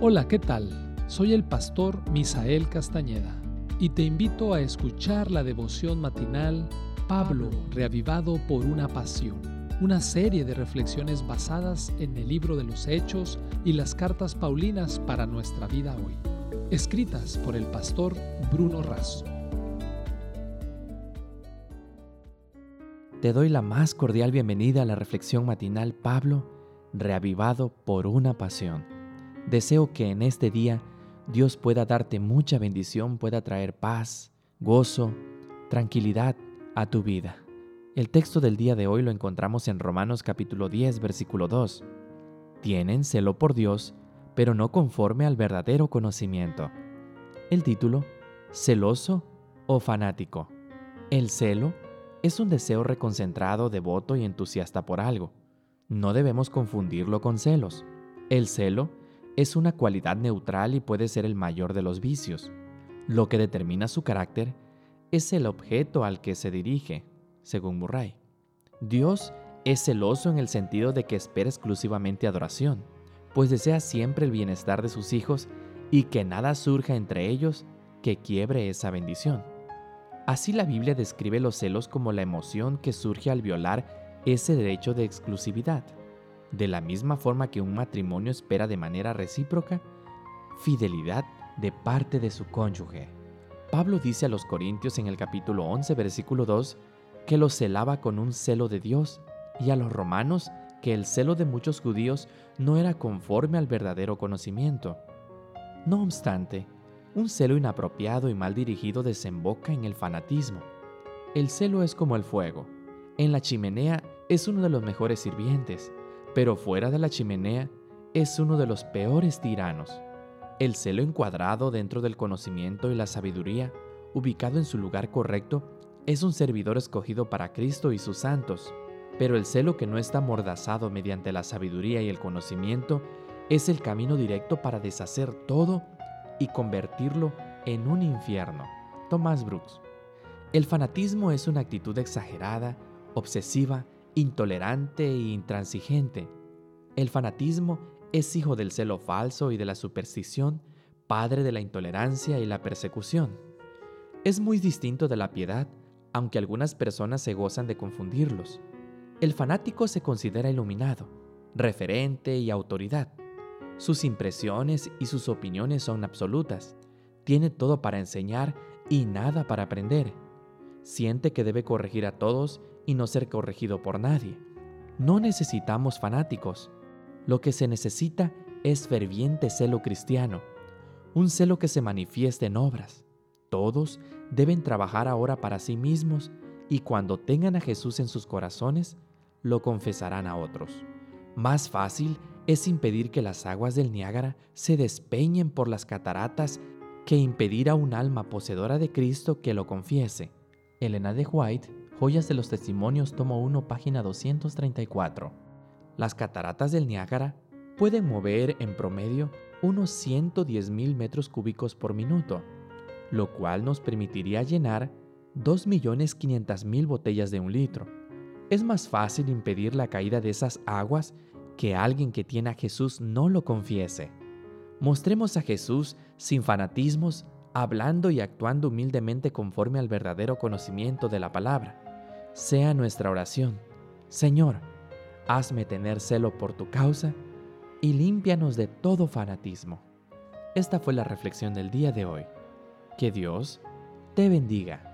Hola, ¿qué tal? Soy el pastor Misael Castañeda y te invito a escuchar la devoción matinal Pablo, reavivado por una pasión, una serie de reflexiones basadas en el libro de los Hechos y las cartas Paulinas para nuestra vida hoy, escritas por el pastor Bruno Razo. Te doy la más cordial bienvenida a la reflexión matinal Pablo, reavivado por una pasión. Deseo que en este día Dios pueda darte mucha bendición, pueda traer paz, gozo, tranquilidad a tu vida. El texto del día de hoy lo encontramos en Romanos capítulo 10, versículo 2. Tienen celo por Dios, pero no conforme al verdadero conocimiento. El título, celoso o fanático. El celo es un deseo reconcentrado, devoto y entusiasta por algo. No debemos confundirlo con celos. El celo es una cualidad neutral y puede ser el mayor de los vicios. Lo que determina su carácter es el objeto al que se dirige, según Murray. Dios es celoso en el sentido de que espera exclusivamente adoración, pues desea siempre el bienestar de sus hijos y que nada surja entre ellos que quiebre esa bendición. Así la Biblia describe los celos como la emoción que surge al violar ese derecho de exclusividad. De la misma forma que un matrimonio espera de manera recíproca fidelidad de parte de su cónyuge. Pablo dice a los Corintios en el capítulo 11, versículo 2, que los celaba con un celo de Dios, y a los romanos que el celo de muchos judíos no era conforme al verdadero conocimiento. No obstante, un celo inapropiado y mal dirigido desemboca en el fanatismo. El celo es como el fuego. En la chimenea es uno de los mejores sirvientes, pero fuera de la chimenea es uno de los peores tiranos. El celo encuadrado dentro del conocimiento y la sabiduría, ubicado en su lugar correcto, es un servidor escogido para Cristo y sus santos. Pero el celo que no está mordazado mediante la sabiduría y el conocimiento es el camino directo para deshacer todo y convertirlo en un infierno. Tomás Brooks. El fanatismo es una actitud exagerada, obsesiva intolerante e intransigente. El fanatismo es hijo del celo falso y de la superstición, padre de la intolerancia y la persecución. Es muy distinto de la piedad, aunque algunas personas se gozan de confundirlos. El fanático se considera iluminado, referente y autoridad. Sus impresiones y sus opiniones son absolutas. Tiene todo para enseñar y nada para aprender. Siente que debe corregir a todos y no ser corregido por nadie. No necesitamos fanáticos. Lo que se necesita es ferviente celo cristiano, un celo que se manifieste en obras. Todos deben trabajar ahora para sí mismos y cuando tengan a Jesús en sus corazones, lo confesarán a otros. Más fácil es impedir que las aguas del Niágara se despeñen por las cataratas que impedir a un alma poseedora de Cristo que lo confiese. Elena de White Joyas de los Testimonios, tomo 1, página 234. Las cataratas del Niágara pueden mover en promedio unos 110 mil metros cúbicos por minuto, lo cual nos permitiría llenar 2.500.000 botellas de un litro. Es más fácil impedir la caída de esas aguas que alguien que tiene a Jesús no lo confiese. Mostremos a Jesús sin fanatismos, hablando y actuando humildemente conforme al verdadero conocimiento de la palabra sea nuestra oración. Señor, hazme tener celo por tu causa y límpianos de todo fanatismo. Esta fue la reflexión del día de hoy. Que Dios te bendiga.